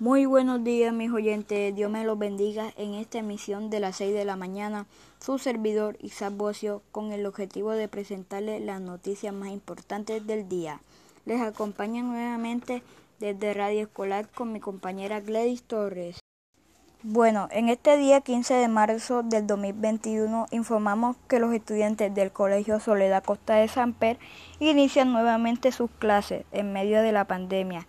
Muy buenos días mis oyentes, Dios me los bendiga en esta emisión de las 6 de la mañana, su servidor Isaac Bocio con el objetivo de presentarles las noticias más importantes del día. Les acompaña nuevamente desde Radio Escolar con mi compañera Gladys Torres. Bueno, en este día 15 de marzo del 2021 informamos que los estudiantes del Colegio Soledad Costa de Samper inician nuevamente sus clases en medio de la pandemia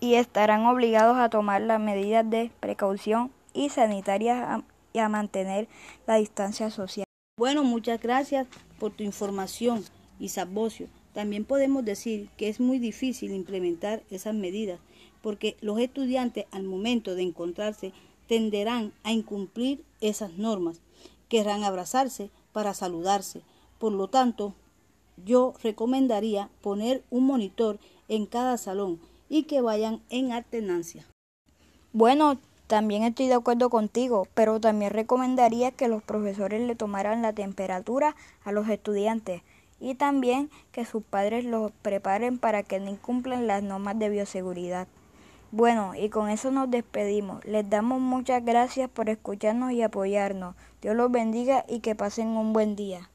y estarán obligados a tomar las medidas de precaución y sanitarias y a mantener la distancia social. Bueno, muchas gracias por tu información, Isabocio. También podemos decir que es muy difícil implementar esas medidas porque los estudiantes al momento de encontrarse tenderán a incumplir esas normas, querrán abrazarse para saludarse. Por lo tanto, yo recomendaría poner un monitor en cada salón y que vayan en alternancia. Bueno, también estoy de acuerdo contigo, pero también recomendaría que los profesores le tomaran la temperatura a los estudiantes y también que sus padres los preparen para que no incumplan las normas de bioseguridad. Bueno, y con eso nos despedimos. Les damos muchas gracias por escucharnos y apoyarnos. Dios los bendiga y que pasen un buen día.